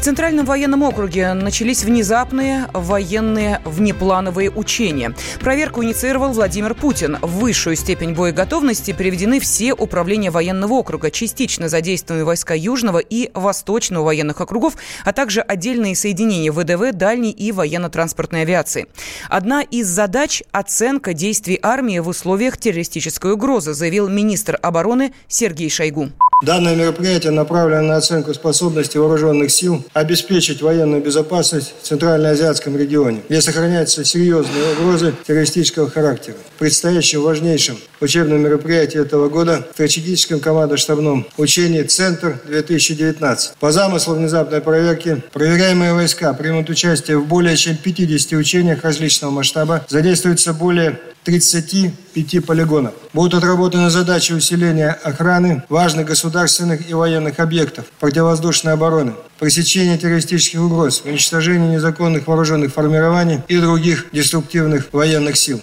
В Центральном военном округе начались внезапные военные внеплановые учения. Проверку инициировал Владимир Путин. В высшую степень боеготовности приведены все управления военного округа, частично задействованы войска Южного и Восточного военных округов, а также отдельные соединения ВДВ, дальней и военно-транспортной авиации. Одна из задач – оценка действий армии в условиях террористической угрозы, заявил министр обороны Сергей Шойгу. Данное мероприятие направлено на оценку способности вооруженных сил обеспечить военную безопасность в Центральноазиатском регионе, где сохраняются серьезные угрозы террористического характера. Предстоящем важнейшем учебном мероприятии этого года в стратегическом командно-штабном учении «Центр-2019». По замыслу внезапной проверки проверяемые войска примут участие в более чем 50 учениях различного масштаба, задействуется более 35 полигонов. Будут отработаны задачи усиления охраны важных государственных и военных объектов, противовоздушной обороны, пресечения террористических угроз, уничтожения незаконных вооруженных формирований и других деструктивных военных сил.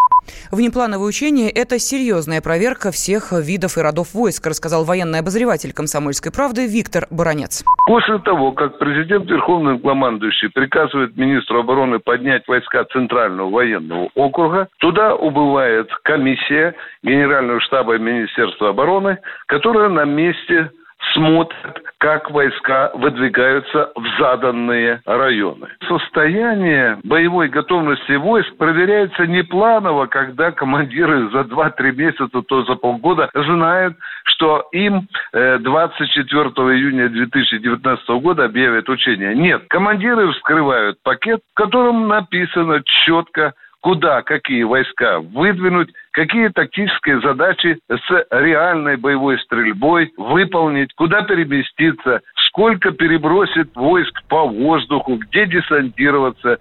Внеплановое учение – это серьезная проверка всех видов и родов войск, рассказал военный обозреватель «Комсомольской правды» Виктор Баранец. После того, как президент Верховный командующий приказывает министру обороны поднять войска Центрального военного округа, туда убывает комиссия Генерального штаба Министерства обороны, которая на месте смотрят, как войска выдвигаются в заданные районы. Состояние боевой готовности войск проверяется не планово, когда командиры за 2-3 месяца, то за полгода знают, что им 24 э, июня 2019 года объявят учения. Нет, командиры вскрывают пакет, в котором написано четко, куда какие войска выдвинуть, какие тактические задачи с реальной боевой стрельбой выполнить, куда переместиться, сколько перебросит войск по воздуху, где десантироваться.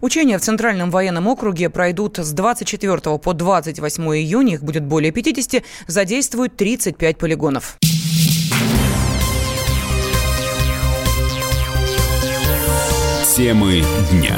Учения в Центральном военном округе пройдут с 24 по 28 июня, их будет более 50, задействуют 35 полигонов. Темы дня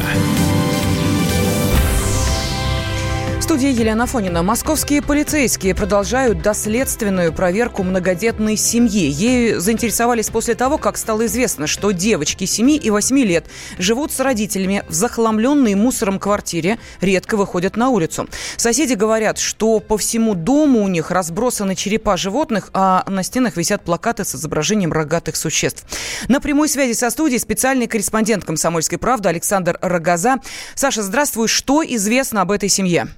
студии Елена Фонина. Московские полицейские продолжают доследственную проверку многодетной семьи. Ею заинтересовались после того, как стало известно, что девочки 7 и 8 лет живут с родителями в захламленной мусором квартире, редко выходят на улицу. Соседи говорят, что по всему дому у них разбросаны черепа животных, а на стенах висят плакаты с изображением рогатых существ. На прямой связи со студией специальный корреспондент «Комсомольской правды» Александр Рогоза. Саша, здравствуй. Что известно об этой семье?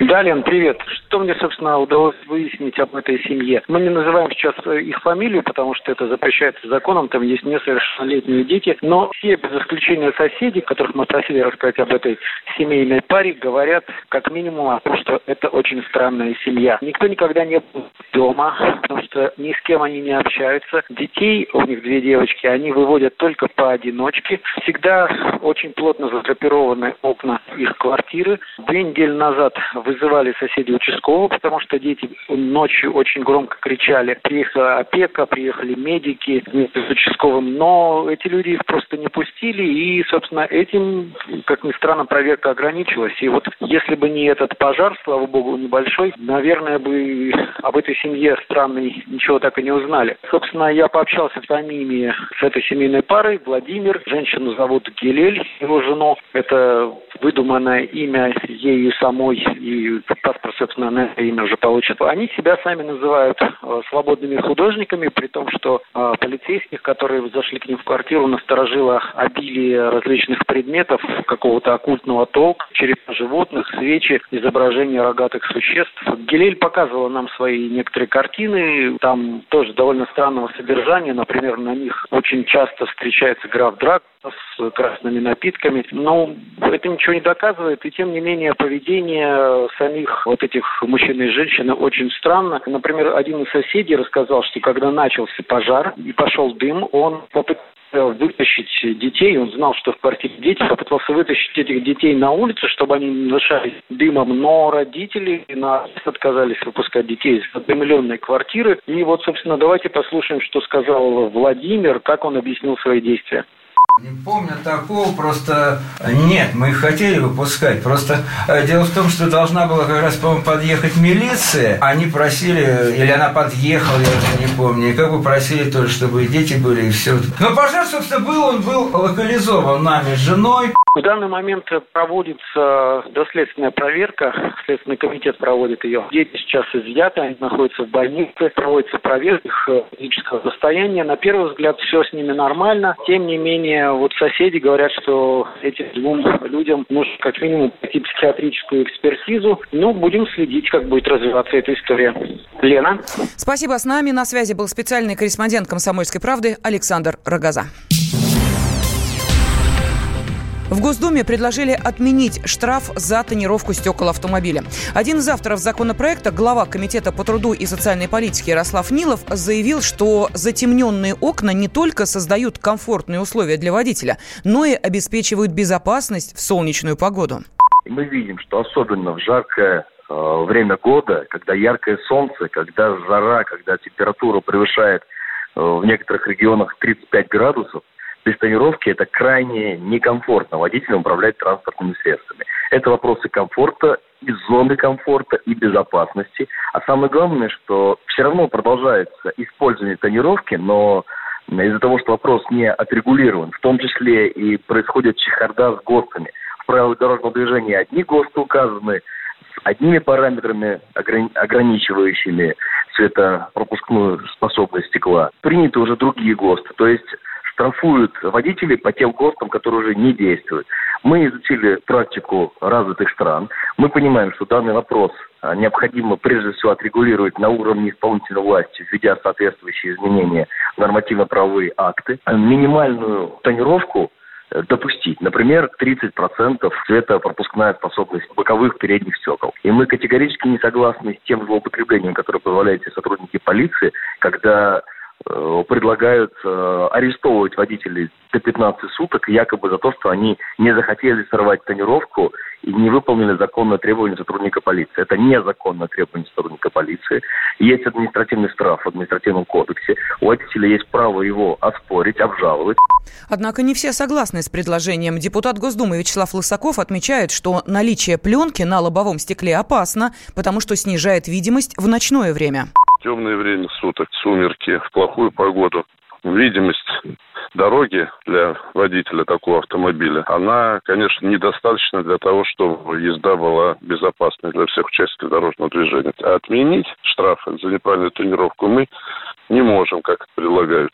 Да, Лен, привет. Что мне, собственно, удалось выяснить об этой семье? Мы не называем сейчас их фамилию, потому что это запрещается законом, там есть несовершеннолетние дети, но все, без исключения соседи, которых мы просили рассказать об этой семейной паре, говорят как минимум о том, что это очень странная семья. Никто никогда не был дома, потому что ни с кем они не общаются. Детей, у них две девочки, они выводят только поодиночке. Всегда очень плотно задрапированы окна их квартиры. Две недели назад вызывали соседи участкового, потому что дети ночью очень громко кричали. Приехала опека, приехали медики с участковым, но эти люди их просто не пустили, и, собственно, этим, как ни странно, проверка ограничилась. И вот если бы не этот пожар, слава богу, небольшой, наверное, бы об этой семье странной ничего так и не узнали. Собственно, я пообщался с фамилиями с этой семейной парой. Владимир, женщину зовут Гелель, его жену. Это выдуманное имя ею самой и паспорт, собственно, на имя уже получат. Они себя сами называют э, свободными художниками, при том, что э, полицейских, которые зашли к ним в квартиру, насторожило обилие различных предметов какого-то оккультного толка, черепа животных, свечи, изображения рогатых существ. Гелель показывала нам свои некоторые картины, там тоже довольно странного содержания, например, на них очень часто встречается граф Драк, с красными напитками. Но это ничего не доказывает, и тем не менее поведение самих вот этих мужчин и женщин очень странно. Например, один из соседей рассказал, что когда начался пожар и пошел дым, он попытался вытащить детей. Он знал, что в квартире дети, попытался вытащить этих детей на улицу, чтобы они не дышали дымом, но родители на отказались выпускать детей из одномиллионной квартиры. И вот, собственно, давайте послушаем, что сказал Владимир, как он объяснил свои действия. Не помню такого, просто нет, мы их хотели выпускать. Просто э, дело в том, что должна была как раз, по-моему, подъехать милиция. Они просили, или она подъехала, я уже не помню, и как бы просили тоже, чтобы и дети были, и все. Но пожар, собственно, был, он был локализован нами с женой. В данный момент проводится доследственная проверка. Следственный комитет проводит ее. Дети сейчас изъяты, они находятся в больнице. Проводится проверка их э, физического состояния. На первый взгляд все с ними нормально. Тем не менее, вот соседи говорят, что этим двум людям нужно как минимум пройти психиатрическую экспертизу. Ну, будем следить, как будет развиваться эта история. Лена. Спасибо. С нами на связи был специальный корреспондент «Комсомольской правды» Александр Рогоза. В Госдуме предложили отменить штраф за тонировку стекол автомобиля. Один из авторов законопроекта, глава Комитета по труду и социальной политике Ярослав Нилов, заявил, что затемненные окна не только создают комфортные условия для водителя, но и обеспечивают безопасность в солнечную погоду. Мы видим, что особенно в жаркое э, время года, когда яркое солнце, когда жара, когда температура превышает э, в некоторых регионах 35 градусов, без тонировки это крайне некомфортно водителям управлять транспортными средствами. Это вопросы комфорта, и зоны комфорта, и безопасности. А самое главное, что все равно продолжается использование тонировки, но из-за того, что вопрос не отрегулирован, в том числе и происходит чехарда с ГОСТами. В правилах дорожного движения одни ГОСТы указаны, одними параметрами, ограничивающими светопропускную способность стекла. Приняты уже другие ГОСТы. То есть штрафуют водителей по тем ГОСТам, которые уже не действуют. Мы изучили практику развитых стран. Мы понимаем, что данный вопрос а, необходимо прежде всего отрегулировать на уровне исполнительной власти, введя соответствующие изменения в нормативно-правовые акты. Минимальную тонировку э, допустить. Например, 30% цветопропускная способность боковых передних стекол. И мы категорически не согласны с тем злоупотреблением, которое позволяют сотрудники полиции, когда предлагают э, арестовывать водителей до 15 суток, якобы за то, что они не захотели сорвать тонировку и не выполнили законное требование сотрудника полиции. Это незаконное требование сотрудника полиции. Есть административный штраф в административном кодексе. У водителя есть право его оспорить, обжаловать. Однако не все согласны с предложением. Депутат Госдумы Вячеслав Лысаков отмечает, что наличие пленки на лобовом стекле опасно, потому что снижает видимость в ночное время темное время суток, сумерки, в плохую погоду. Видимость дороги для водителя такого автомобиля, она, конечно, недостаточна для того, чтобы езда была безопасной для всех участников дорожного движения. А отменить штрафы за неправильную тренировку мы не можем, как предлагают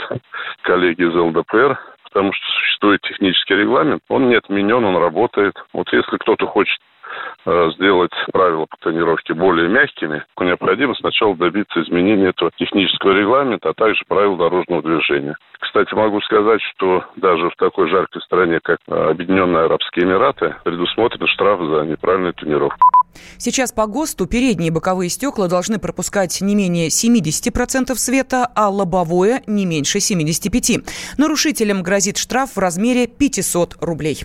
коллеги из ЛДПР, потому что существует технический регламент, он не отменен, он работает. Вот если кто-то хочет сделать правила по тренировке более мягкими, необходимо сначала добиться изменения этого технического регламента, а также правил дорожного движения. Кстати, могу сказать, что даже в такой жаркой стране, как э, Объединенные Арабские Эмираты, предусмотрен штраф за неправильную тренировку. Сейчас по ГОСТу передние и боковые стекла должны пропускать не менее 70% света, а лобовое не меньше 75%. Нарушителям грозит штраф в размере 500 рублей.